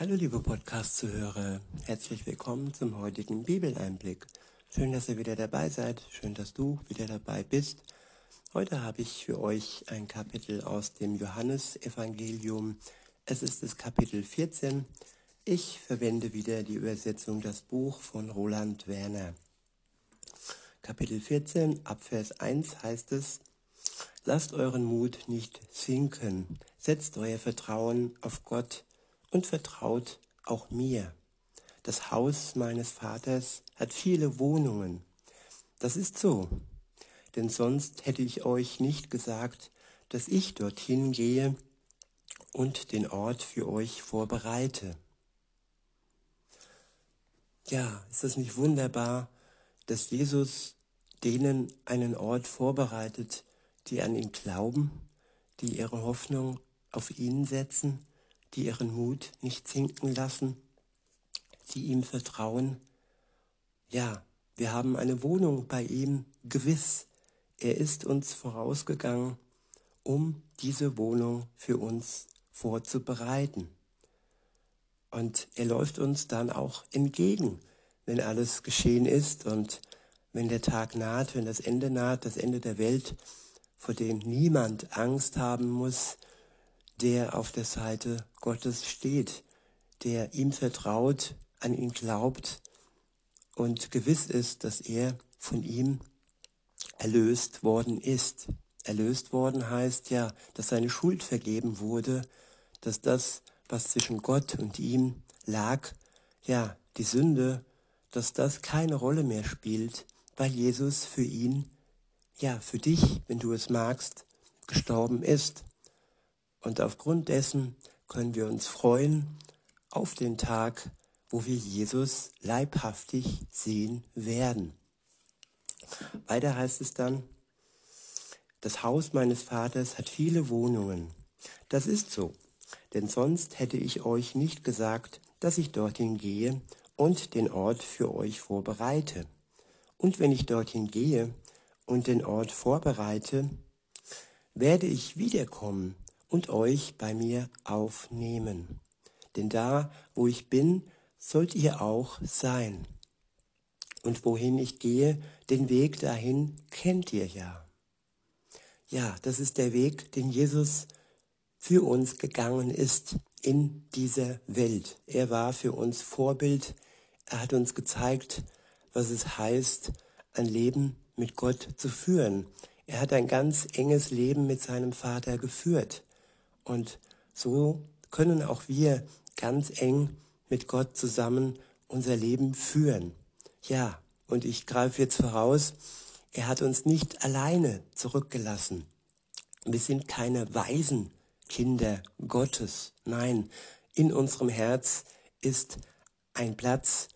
Hallo liebe Podcast-Zuhörer, herzlich willkommen zum heutigen Bibeleinblick. Schön, dass ihr wieder dabei seid, schön, dass du wieder dabei bist. Heute habe ich für euch ein Kapitel aus dem Johannesevangelium. Es ist das Kapitel 14. Ich verwende wieder die Übersetzung Das Buch von Roland Werner. Kapitel 14, Abvers 1 heißt es, Lasst euren Mut nicht sinken, setzt euer Vertrauen auf Gott und vertraut auch mir. Das Haus meines Vaters hat viele Wohnungen. Das ist so, denn sonst hätte ich euch nicht gesagt, dass ich dorthin gehe und den Ort für euch vorbereite. Ja, ist das nicht wunderbar, dass Jesus denen einen Ort vorbereitet, die an ihn glauben, die ihre Hoffnung auf ihn setzen die ihren Mut nicht sinken lassen, die ihm vertrauen. Ja, wir haben eine Wohnung bei ihm, gewiss. Er ist uns vorausgegangen, um diese Wohnung für uns vorzubereiten. Und er läuft uns dann auch entgegen, wenn alles geschehen ist und wenn der Tag naht, wenn das Ende naht, das Ende der Welt, vor dem niemand Angst haben muss, der auf der Seite Gottes steht, der ihm vertraut, an ihn glaubt und gewiss ist, dass er von ihm erlöst worden ist. Erlöst worden heißt ja, dass seine Schuld vergeben wurde, dass das, was zwischen Gott und ihm lag, ja, die Sünde, dass das keine Rolle mehr spielt, weil Jesus für ihn, ja, für dich, wenn du es magst, gestorben ist. Und aufgrund dessen können wir uns freuen auf den Tag, wo wir Jesus leibhaftig sehen werden. Weiter heißt es dann, das Haus meines Vaters hat viele Wohnungen. Das ist so, denn sonst hätte ich euch nicht gesagt, dass ich dorthin gehe und den Ort für euch vorbereite. Und wenn ich dorthin gehe und den Ort vorbereite, werde ich wiederkommen und euch bei mir aufnehmen. Denn da, wo ich bin, sollt ihr auch sein. Und wohin ich gehe, den Weg dahin kennt ihr ja. Ja, das ist der Weg, den Jesus für uns gegangen ist in dieser Welt. Er war für uns Vorbild. Er hat uns gezeigt, was es heißt, ein Leben mit Gott zu führen. Er hat ein ganz enges Leben mit seinem Vater geführt. Und so können auch wir ganz eng mit Gott zusammen unser Leben führen. Ja, und ich greife jetzt voraus, er hat uns nicht alleine zurückgelassen. Wir sind keine weisen Kinder Gottes. Nein, in unserem Herz ist ein Platz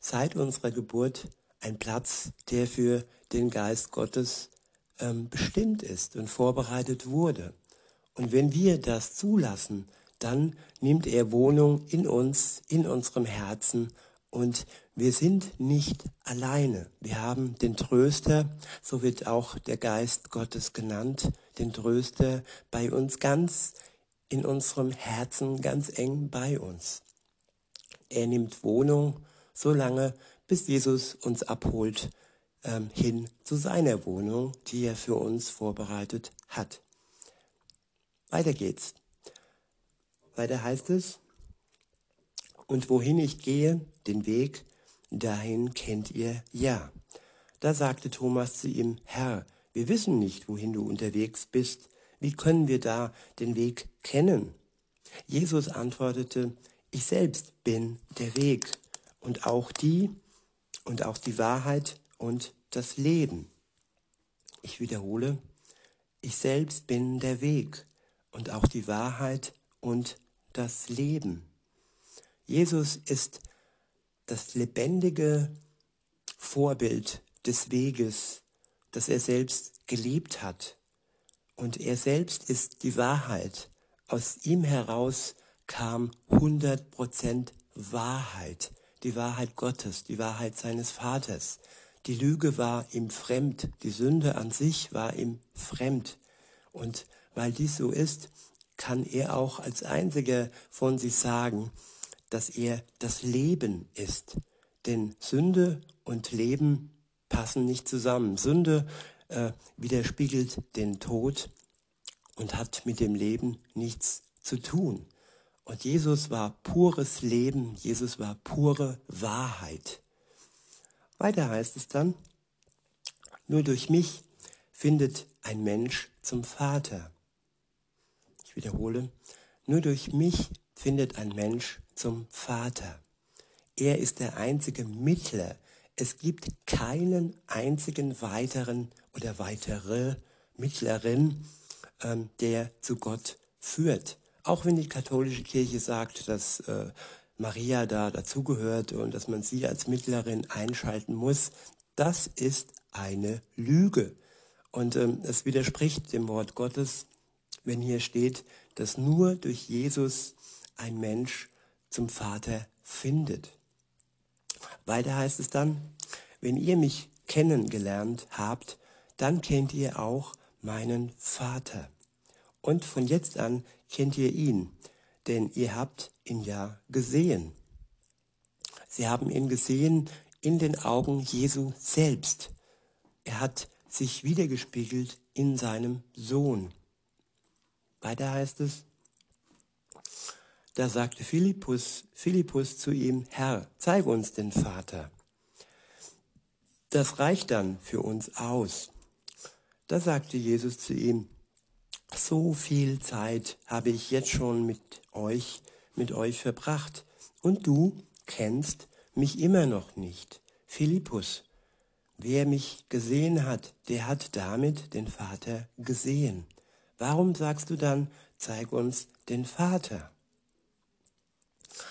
seit unserer Geburt, ein Platz, der für den Geist Gottes ähm, bestimmt ist und vorbereitet wurde. Und wenn wir das zulassen, dann nimmt er Wohnung in uns, in unserem Herzen und wir sind nicht alleine. Wir haben den Tröster, so wird auch der Geist Gottes genannt, den Tröster bei uns ganz in unserem Herzen, ganz eng bei uns. Er nimmt Wohnung so lange, bis Jesus uns abholt ähm, hin zu seiner Wohnung, die er für uns vorbereitet hat. Weiter geht's. Weiter heißt es, und wohin ich gehe, den Weg, dahin kennt ihr ja. Da sagte Thomas zu ihm, Herr, wir wissen nicht, wohin du unterwegs bist. Wie können wir da den Weg kennen? Jesus antwortete, ich selbst bin der Weg und auch die und auch die Wahrheit und das Leben. Ich wiederhole, ich selbst bin der Weg und auch die Wahrheit und das Leben. Jesus ist das lebendige Vorbild des Weges, das er selbst gelebt hat. Und er selbst ist die Wahrheit. Aus ihm heraus kam 100% Wahrheit, die Wahrheit Gottes, die Wahrheit seines Vaters. Die Lüge war ihm fremd, die Sünde an sich war ihm fremd. Und weil dies so ist, kann er auch als einziger von sich sagen, dass er das Leben ist. Denn Sünde und Leben passen nicht zusammen. Sünde äh, widerspiegelt den Tod und hat mit dem Leben nichts zu tun. Und Jesus war pures Leben, Jesus war pure Wahrheit. Weiter heißt es dann, nur durch mich findet ein Mensch zum Vater. Wiederhole, nur durch mich findet ein Mensch zum Vater. Er ist der einzige Mittler. Es gibt keinen einzigen weiteren oder weitere Mittlerin, ähm, der zu Gott führt. Auch wenn die katholische Kirche sagt, dass äh, Maria da dazugehört und dass man sie als Mittlerin einschalten muss, das ist eine Lüge. Und ähm, es widerspricht dem Wort Gottes, wenn hier steht, dass nur durch Jesus ein Mensch zum Vater findet. Weiter heißt es dann, wenn ihr mich kennengelernt habt, dann kennt ihr auch meinen Vater. Und von jetzt an kennt ihr ihn, denn ihr habt ihn ja gesehen. Sie haben ihn gesehen in den Augen Jesu selbst. Er hat sich wiedergespiegelt in seinem Sohn. Weiter heißt es, da sagte Philippus, Philippus zu ihm, Herr, zeige uns den Vater. Das reicht dann für uns aus. Da sagte Jesus zu ihm, so viel Zeit habe ich jetzt schon mit euch, mit euch verbracht, und du kennst mich immer noch nicht. Philippus, wer mich gesehen hat, der hat damit den Vater gesehen. Warum sagst du dann, zeig uns den Vater?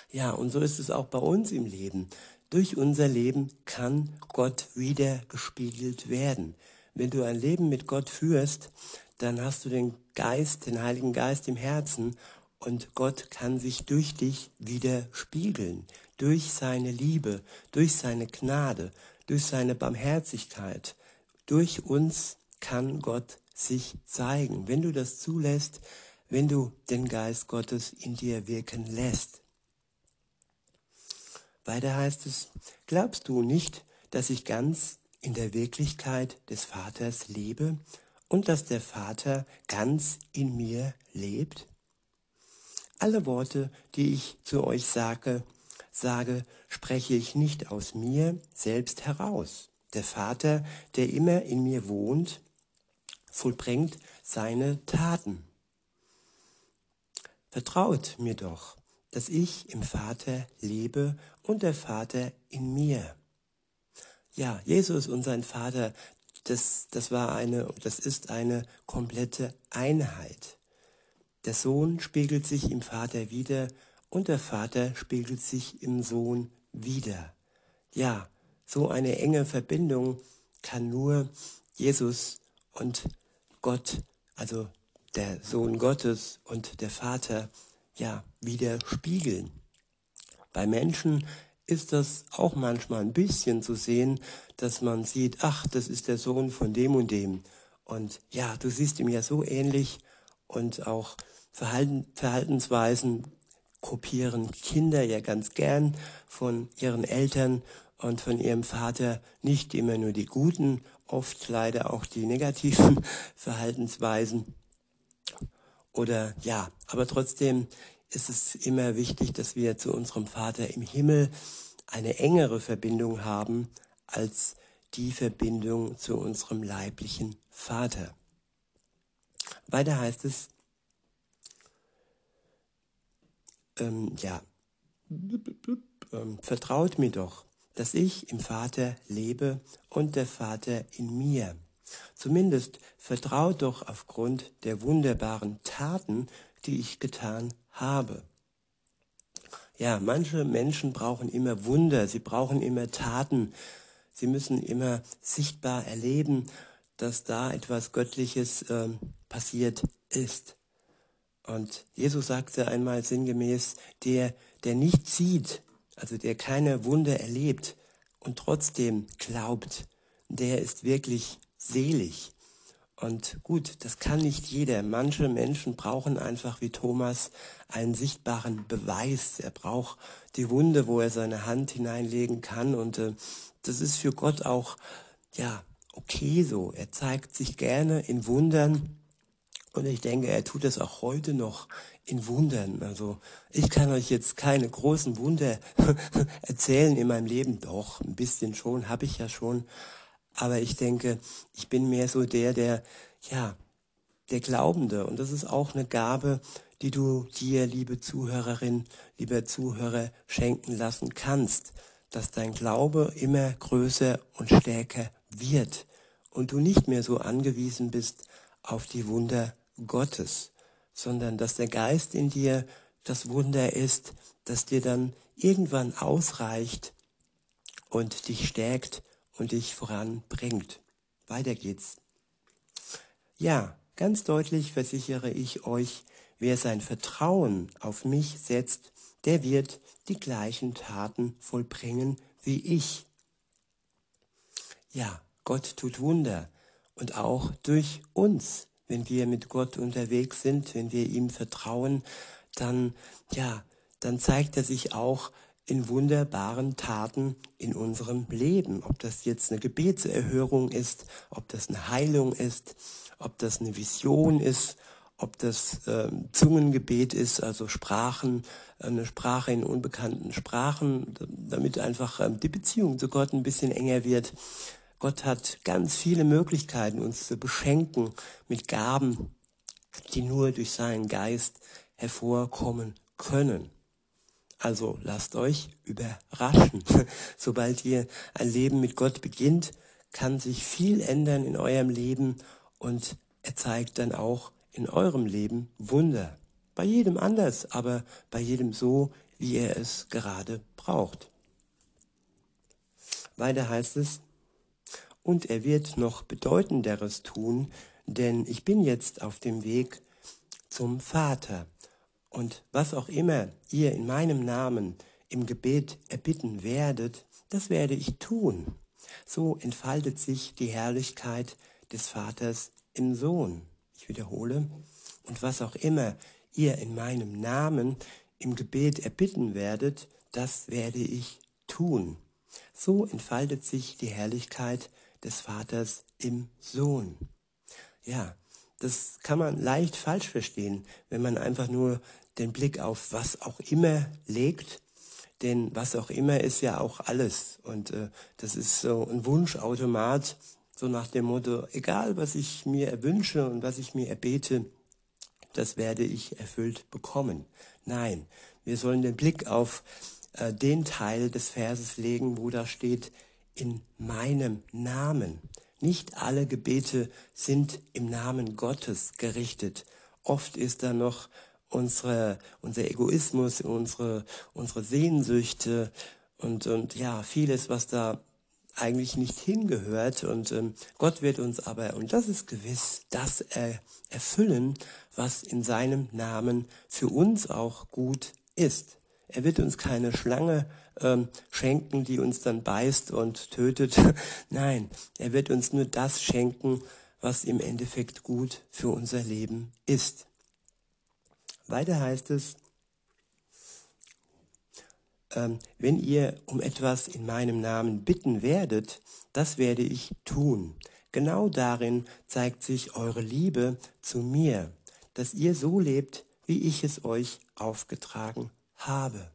Ja, und so ist es auch bei uns im Leben. Durch unser Leben kann Gott wieder gespiegelt werden. Wenn du ein Leben mit Gott führst, dann hast du den Geist, den Heiligen Geist im Herzen und Gott kann sich durch dich wieder spiegeln, durch seine Liebe, durch seine Gnade, durch seine Barmherzigkeit. Durch uns kann Gott sich zeigen, wenn du das zulässt, wenn du den Geist Gottes in dir wirken lässt. Weiter heißt es, glaubst du nicht, dass ich ganz in der Wirklichkeit des Vaters lebe und dass der Vater ganz in mir lebt? Alle Worte, die ich zu euch sage, sage, spreche ich nicht aus mir selbst heraus. Der Vater, der immer in mir wohnt, vollbringt seine Taten. Vertraut mir doch, dass ich im Vater lebe und der Vater in mir. Ja, Jesus und sein Vater, das, das war eine, das ist eine komplette Einheit. Der Sohn spiegelt sich im Vater wieder und der Vater spiegelt sich im Sohn wieder. Ja, so eine enge Verbindung kann nur Jesus und Gott, also der Sohn Gottes und der Vater ja, widerspiegeln. Bei Menschen ist das auch manchmal ein bisschen zu sehen, dass man sieht, ach, das ist der Sohn von dem und dem. Und ja, du siehst ihm ja so ähnlich und auch Verhalten, Verhaltensweisen kopieren Kinder ja ganz gern von ihren Eltern und von ihrem Vater nicht immer nur die guten, oft leider auch die negativen Verhaltensweisen. Oder ja, aber trotzdem ist es immer wichtig, dass wir zu unserem Vater im Himmel eine engere Verbindung haben als die Verbindung zu unserem leiblichen Vater. Weiter heißt es, ähm, ja, ähm, vertraut mir doch, dass ich im Vater lebe und der Vater in mir. Zumindest vertraut doch aufgrund der wunderbaren Taten, die ich getan habe. Ja, manche Menschen brauchen immer Wunder, sie brauchen immer Taten, sie müssen immer sichtbar erleben, dass da etwas Göttliches äh, passiert ist. Und Jesus sagte einmal sinngemäß, der, der nicht sieht, also der keine Wunder erlebt und trotzdem glaubt, der ist wirklich selig. Und gut, das kann nicht jeder. Manche Menschen brauchen einfach wie Thomas einen sichtbaren Beweis. Er braucht die Wunde, wo er seine Hand hineinlegen kann. Und äh, das ist für Gott auch, ja, okay so. Er zeigt sich gerne in Wundern. Und ich denke, er tut es auch heute noch in Wundern. Also ich kann euch jetzt keine großen Wunder erzählen in meinem Leben. Doch, ein bisschen schon, habe ich ja schon. Aber ich denke, ich bin mehr so der, der, ja, der Glaubende. Und das ist auch eine Gabe, die du dir, liebe Zuhörerin, lieber Zuhörer, schenken lassen kannst, dass dein Glaube immer größer und stärker wird und du nicht mehr so angewiesen bist auf die Wunder Gottes, sondern dass der Geist in dir das Wunder ist, das dir dann irgendwann ausreicht und dich stärkt und dich voranbringt. Weiter geht's. Ja, ganz deutlich versichere ich euch, wer sein Vertrauen auf mich setzt, der wird die gleichen Taten vollbringen wie ich. Ja, Gott tut Wunder und auch durch uns, wenn wir mit Gott unterwegs sind, wenn wir ihm vertrauen, dann ja, dann zeigt er sich auch in wunderbaren Taten in unserem Leben. Ob das jetzt eine Gebetserhörung ist, ob das eine Heilung ist, ob das eine Vision ist, ob das äh, Zungengebet ist, also Sprachen, eine Sprache in unbekannten Sprachen, damit einfach äh, die Beziehung zu Gott ein bisschen enger wird. Gott hat ganz viele Möglichkeiten, uns zu beschenken mit Gaben, die nur durch seinen Geist hervorkommen können. Also lasst euch überraschen. Sobald ihr ein Leben mit Gott beginnt, kann sich viel ändern in eurem Leben und er zeigt dann auch in eurem Leben Wunder. Bei jedem anders, aber bei jedem so, wie er es gerade braucht. Weiter heißt es, und er wird noch bedeutenderes tun, denn ich bin jetzt auf dem Weg zum Vater. Und was auch immer ihr in meinem Namen im Gebet erbitten werdet, das werde ich tun. So entfaltet sich die Herrlichkeit des Vaters im Sohn. Ich wiederhole. Und was auch immer ihr in meinem Namen im Gebet erbitten werdet, das werde ich tun. So entfaltet sich die Herrlichkeit des Vaters im Sohn. Ja, das kann man leicht falsch verstehen, wenn man einfach nur den Blick auf was auch immer legt. Denn was auch immer ist ja auch alles. Und äh, das ist so ein Wunschautomat, so nach dem Motto, egal was ich mir erwünsche und was ich mir erbete, das werde ich erfüllt bekommen. Nein, wir sollen den Blick auf äh, den Teil des Verses legen, wo da steht, in meinem Namen. Nicht alle Gebete sind im Namen Gottes gerichtet. Oft ist da noch unsere, unser Egoismus, unsere, unsere Sehnsüchte und, und ja, vieles, was da eigentlich nicht hingehört. Und ähm, Gott wird uns aber, und das ist gewiss, das er, erfüllen, was in seinem Namen für uns auch gut ist. Er wird uns keine Schlange ähm, schenken, die uns dann beißt und tötet. Nein, er wird uns nur das schenken, was im Endeffekt gut für unser Leben ist. Weiter heißt es, ähm, wenn ihr um etwas in meinem Namen bitten werdet, das werde ich tun. Genau darin zeigt sich eure Liebe zu mir, dass ihr so lebt, wie ich es euch aufgetragen habe.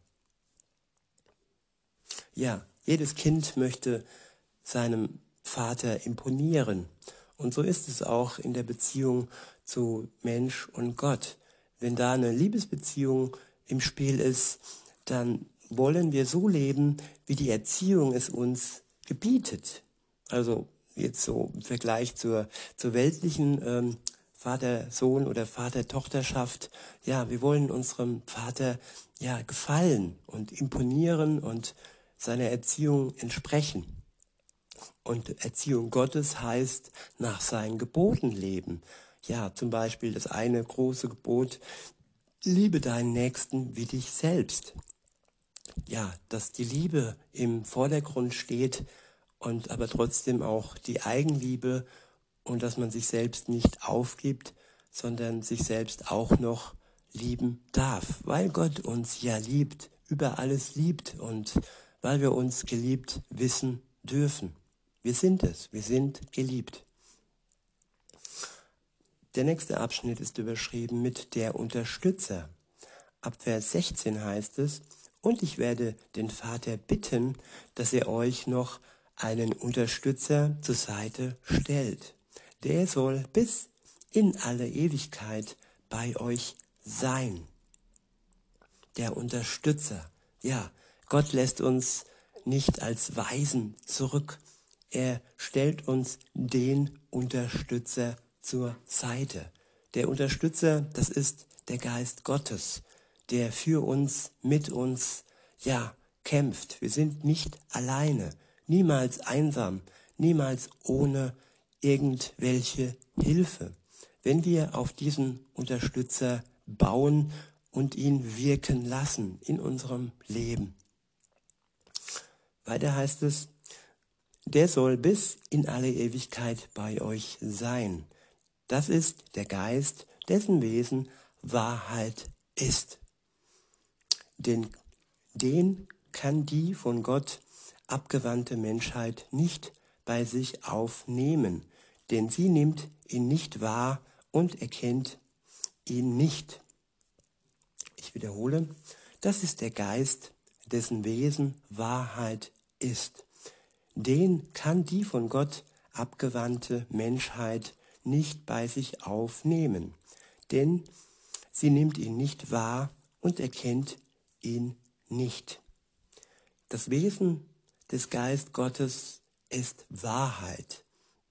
Ja, jedes Kind möchte seinem Vater imponieren. Und so ist es auch in der Beziehung zu Mensch und Gott. Wenn da eine Liebesbeziehung im Spiel ist, dann wollen wir so leben, wie die Erziehung es uns gebietet. Also jetzt so im Vergleich zur, zur weltlichen ähm, Vater-Sohn- oder Vater-Tochterschaft. Ja, wir wollen unserem Vater ja gefallen und imponieren und seiner Erziehung entsprechen. Und Erziehung Gottes heißt nach seinen Geboten leben. Ja, zum Beispiel das eine große Gebot, liebe deinen Nächsten wie dich selbst. Ja, dass die Liebe im Vordergrund steht und aber trotzdem auch die Eigenliebe und dass man sich selbst nicht aufgibt, sondern sich selbst auch noch lieben darf, weil Gott uns ja liebt, über alles liebt und weil wir uns geliebt wissen dürfen. Wir sind es, wir sind geliebt. Der nächste Abschnitt ist überschrieben mit der Unterstützer. Ab Vers 16 heißt es, und ich werde den Vater bitten, dass er euch noch einen Unterstützer zur Seite stellt. Der soll bis in alle Ewigkeit bei euch sein. Der Unterstützer. Ja, Gott lässt uns nicht als Weisen zurück. Er stellt uns den Unterstützer zur Seite. Der Unterstützer, das ist der Geist Gottes, der für uns, mit uns, ja, kämpft. Wir sind nicht alleine, niemals einsam, niemals ohne irgendwelche Hilfe. Wenn wir auf diesen Unterstützer bauen und ihn wirken lassen in unserem Leben. Weiter heißt es, der soll bis in alle Ewigkeit bei euch sein. Das ist der Geist, dessen Wesen Wahrheit ist. Den, den kann die von Gott abgewandte Menschheit nicht bei sich aufnehmen, denn sie nimmt ihn nicht wahr und erkennt ihn nicht. Ich wiederhole, das ist der Geist, dessen Wesen Wahrheit ist. Den kann die von Gott abgewandte Menschheit nicht bei sich aufnehmen, denn sie nimmt ihn nicht wahr und erkennt ihn nicht. Das Wesen des Geist Gottes ist Wahrheit.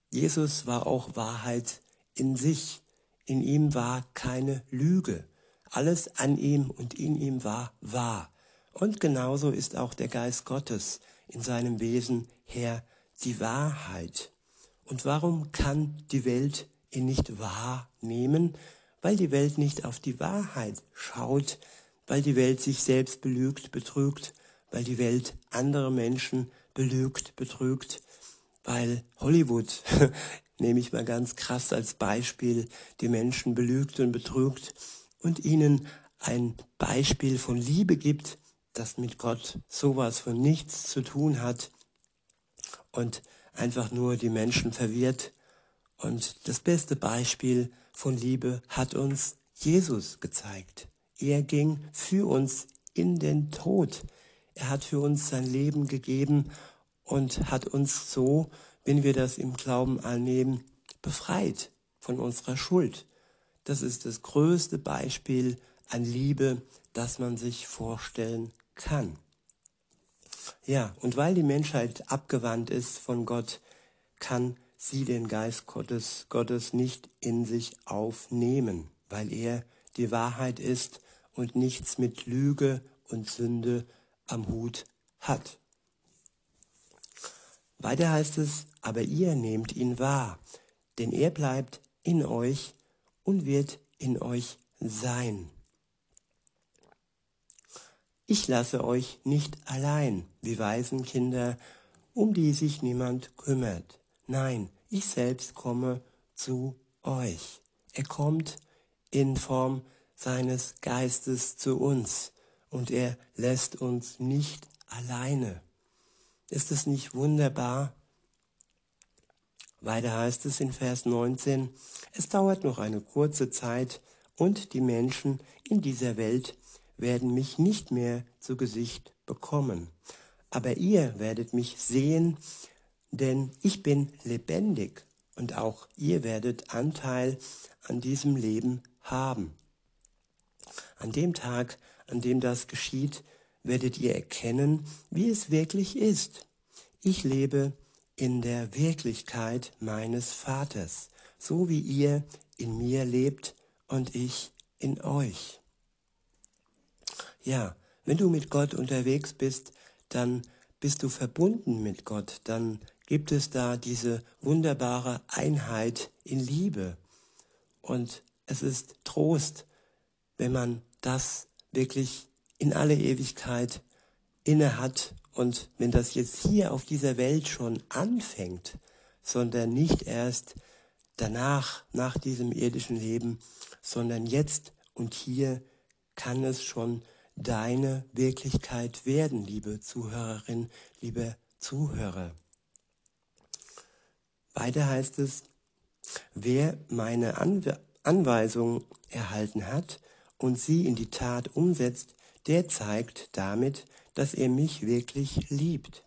Jesus war auch Wahrheit in sich. In ihm war keine Lüge. Alles an ihm und in ihm war wahr. Und genauso ist auch der Geist Gottes in seinem Wesen her die Wahrheit. Und warum kann die Welt ihn nicht wahrnehmen? Weil die Welt nicht auf die Wahrheit schaut, weil die Welt sich selbst belügt, betrügt, weil die Welt andere Menschen belügt, betrügt, weil Hollywood, nehme ich mal ganz krass als Beispiel, die Menschen belügt und betrügt und ihnen ein Beispiel von Liebe gibt, das mit Gott sowas von nichts zu tun hat und einfach nur die Menschen verwirrt. Und das beste Beispiel von Liebe hat uns Jesus gezeigt. Er ging für uns in den Tod. Er hat für uns sein Leben gegeben und hat uns so, wenn wir das im Glauben annehmen, befreit von unserer Schuld. Das ist das größte Beispiel an Liebe, das man sich vorstellen kann. Ja, und weil die Menschheit abgewandt ist von Gott, kann sie den Geist Gottes, Gottes nicht in sich aufnehmen, weil er die Wahrheit ist und nichts mit Lüge und Sünde am Hut hat. Weiter heißt es, aber ihr nehmt ihn wahr, denn er bleibt in euch und wird in euch sein. Ich lasse euch nicht allein, wie Waisenkinder, um die sich niemand kümmert. Nein, ich selbst komme zu euch. Er kommt in Form seines Geistes zu uns und er lässt uns nicht alleine. Ist es nicht wunderbar? Weiter heißt es in Vers 19, es dauert noch eine kurze Zeit und die Menschen in dieser Welt werden mich nicht mehr zu Gesicht bekommen. Aber ihr werdet mich sehen, denn ich bin lebendig und auch ihr werdet Anteil an diesem Leben haben. An dem Tag, an dem das geschieht, werdet ihr erkennen, wie es wirklich ist. Ich lebe in der Wirklichkeit meines Vaters, so wie ihr in mir lebt und ich in euch. Ja, wenn du mit Gott unterwegs bist, dann bist du verbunden mit Gott, dann gibt es da diese wunderbare Einheit in Liebe. Und es ist Trost, wenn man das wirklich in alle Ewigkeit inne hat und wenn das jetzt hier auf dieser Welt schon anfängt, sondern nicht erst danach, nach diesem irdischen Leben, sondern jetzt und hier kann es schon deine Wirklichkeit werden, liebe Zuhörerin, liebe Zuhörer. Weiter heißt es, wer meine Anwe Anweisung erhalten hat und sie in die Tat umsetzt, der zeigt damit, dass er mich wirklich liebt.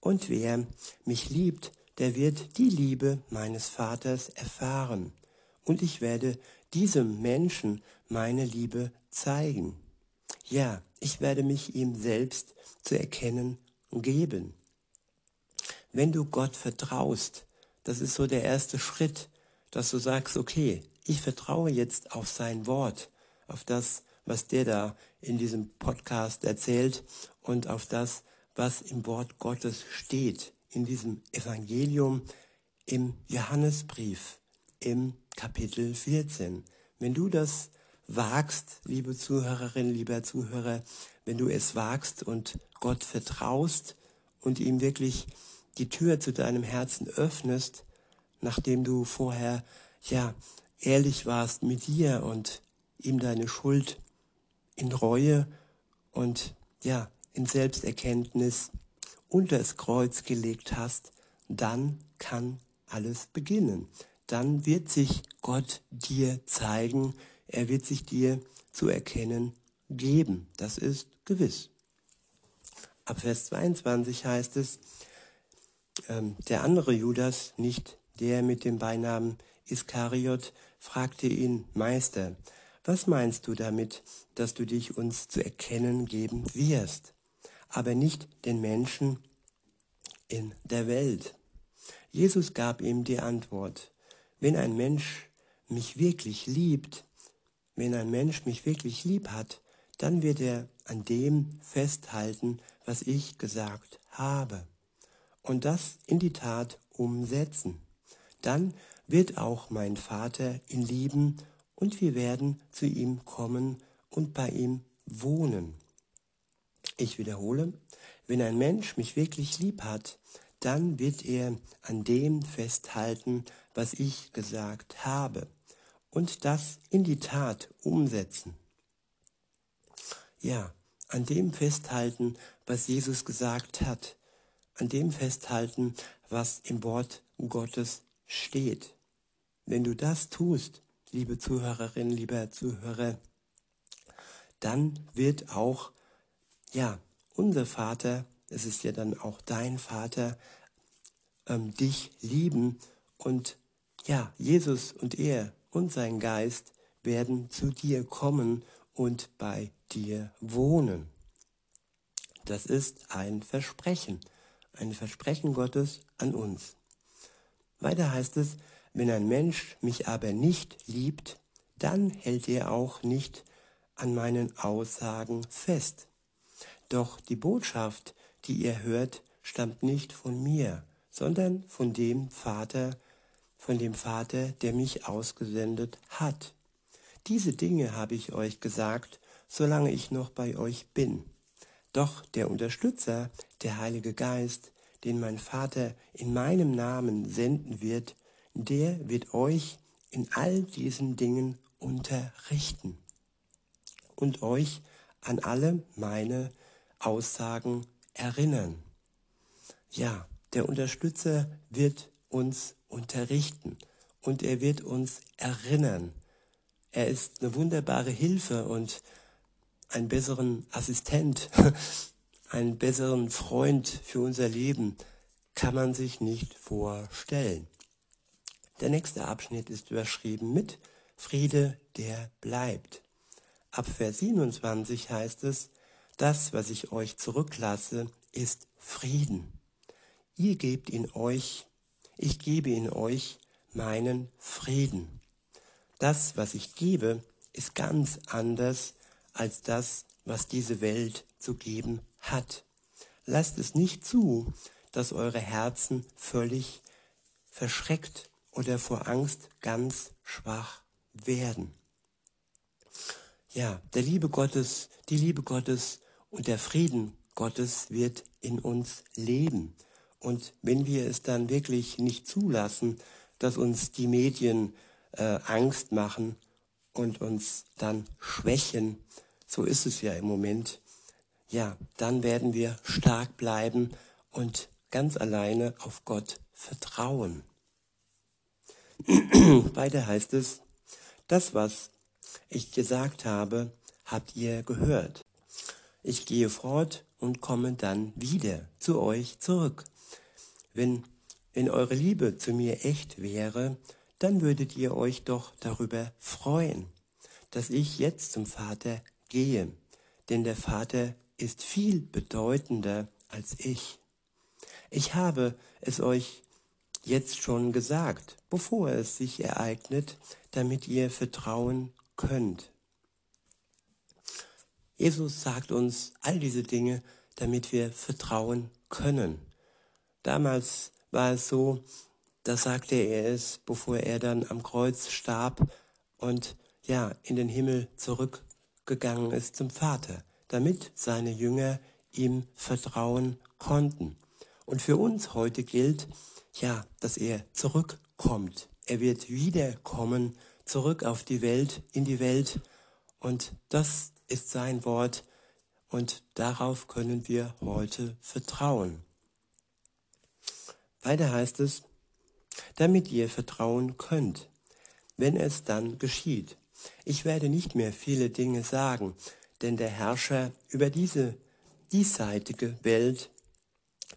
Und wer mich liebt, der wird die Liebe meines Vaters erfahren. Und ich werde diesem Menschen meine Liebe zeigen. Ja, ich werde mich ihm selbst zu erkennen geben. Wenn du Gott vertraust, das ist so der erste Schritt, dass du sagst, okay, ich vertraue jetzt auf sein Wort, auf das, was der da in diesem Podcast erzählt und auf das, was im Wort Gottes steht, in diesem Evangelium, im Johannesbrief, im Kapitel 14. Wenn du das wagst, liebe Zuhörerin, lieber Zuhörer, wenn du es wagst und Gott vertraust und ihm wirklich die Tür zu deinem Herzen öffnest, nachdem du vorher ja ehrlich warst mit dir und ihm deine Schuld in Reue und ja in Selbsterkenntnis unter das Kreuz gelegt hast, dann kann alles beginnen. Dann wird sich Gott dir zeigen, er wird sich dir zu erkennen geben. Das ist gewiss. Ab Vers 22 heißt es, ähm, der andere Judas, nicht der mit dem Beinamen Iskariot, fragte ihn, Meister, was meinst du damit, dass du dich uns zu erkennen geben wirst, aber nicht den Menschen in der Welt? Jesus gab ihm die Antwort, wenn ein Mensch mich wirklich liebt, wenn ein Mensch mich wirklich lieb hat, dann wird er an dem festhalten, was ich gesagt habe, und das in die Tat umsetzen. Dann wird auch mein Vater ihn lieben und wir werden zu ihm kommen und bei ihm wohnen. Ich wiederhole, wenn ein Mensch mich wirklich lieb hat, dann wird er an dem festhalten, was ich gesagt habe, und das in die Tat umsetzen. Ja, an dem festhalten, was Jesus gesagt hat, an dem festhalten, was im Wort Gottes steht. Wenn du das tust, liebe Zuhörerin, lieber Zuhörer, dann wird auch, ja, unser Vater, es ist ja dann auch dein Vater, ähm, dich lieben und ja, Jesus und er und sein Geist werden zu dir kommen und bei dir wohnen. Das ist ein Versprechen, ein Versprechen Gottes an uns. Weiter heißt es, wenn ein Mensch mich aber nicht liebt, dann hält er auch nicht an meinen Aussagen fest. Doch die Botschaft, die ihr hört, stammt nicht von mir, sondern von dem Vater, von dem Vater, der mich ausgesendet hat. Diese Dinge habe ich euch gesagt, solange ich noch bei euch bin. Doch der Unterstützer, der Heilige Geist, den mein Vater in meinem Namen senden wird, der wird euch in all diesen Dingen unterrichten und euch an alle meine Aussagen erinnern. Ja, der Unterstützer wird uns unterrichten und er wird uns erinnern. Er ist eine wunderbare Hilfe und einen besseren Assistent, einen besseren Freund für unser Leben kann man sich nicht vorstellen. Der nächste Abschnitt ist überschrieben mit Friede, der bleibt. Ab Vers 27 heißt es, das, was ich euch zurücklasse, ist Frieden. Ihr gebt ihn euch, ich gebe in euch meinen Frieden. Das, was ich gebe, ist ganz anders als das, was diese Welt zu geben hat. Lasst es nicht zu, dass eure Herzen völlig verschreckt oder vor Angst ganz schwach werden. Ja, der Liebe Gottes, die Liebe Gottes und der Frieden Gottes wird in uns leben. Und wenn wir es dann wirklich nicht zulassen, dass uns die Medien äh, Angst machen und uns dann schwächen. So ist es ja im Moment. Ja, dann werden wir stark bleiben und ganz alleine auf Gott vertrauen. Weiter heißt es, das, was ich gesagt habe, habt ihr gehört. Ich gehe fort und komme dann wieder zu euch zurück. Wenn, wenn eure Liebe zu mir echt wäre, dann würdet ihr euch doch darüber freuen, dass ich jetzt zum Vater gehe, denn der Vater ist viel bedeutender als ich. Ich habe es euch jetzt schon gesagt, bevor es sich ereignet, damit ihr vertrauen könnt. Jesus sagt uns all diese Dinge, damit wir vertrauen können. Damals war es so, da sagte er es, bevor er dann am Kreuz starb und ja, in den Himmel zurückgegangen ist zum Vater, damit seine Jünger ihm vertrauen konnten. Und für uns heute gilt, ja, dass er zurückkommt. Er wird wiederkommen, zurück auf die Welt, in die Welt. Und das ist sein Wort und darauf können wir heute vertrauen. Weiter heißt es, damit ihr vertrauen könnt, wenn es dann geschieht. Ich werde nicht mehr viele Dinge sagen, denn der Herrscher über diese diesseitige Welt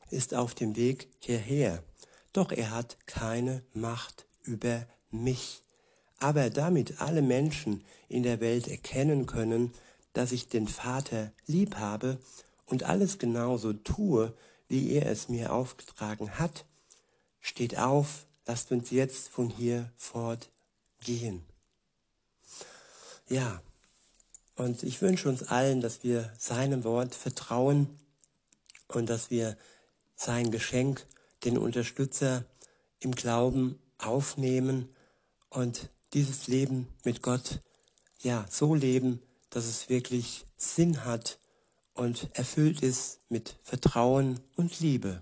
ist auf dem Weg hierher, doch er hat keine Macht über mich. Aber damit alle Menschen in der Welt erkennen können, dass ich den Vater lieb habe und alles genauso tue, wie er es mir aufgetragen hat, steht auf, lasst uns jetzt von hier fortgehen. Ja, und ich wünsche uns allen, dass wir seinem Wort vertrauen und dass wir sein Geschenk, den Unterstützer im Glauben aufnehmen und dieses Leben mit Gott ja so leben, dass es wirklich Sinn hat und erfüllt ist mit Vertrauen und Liebe.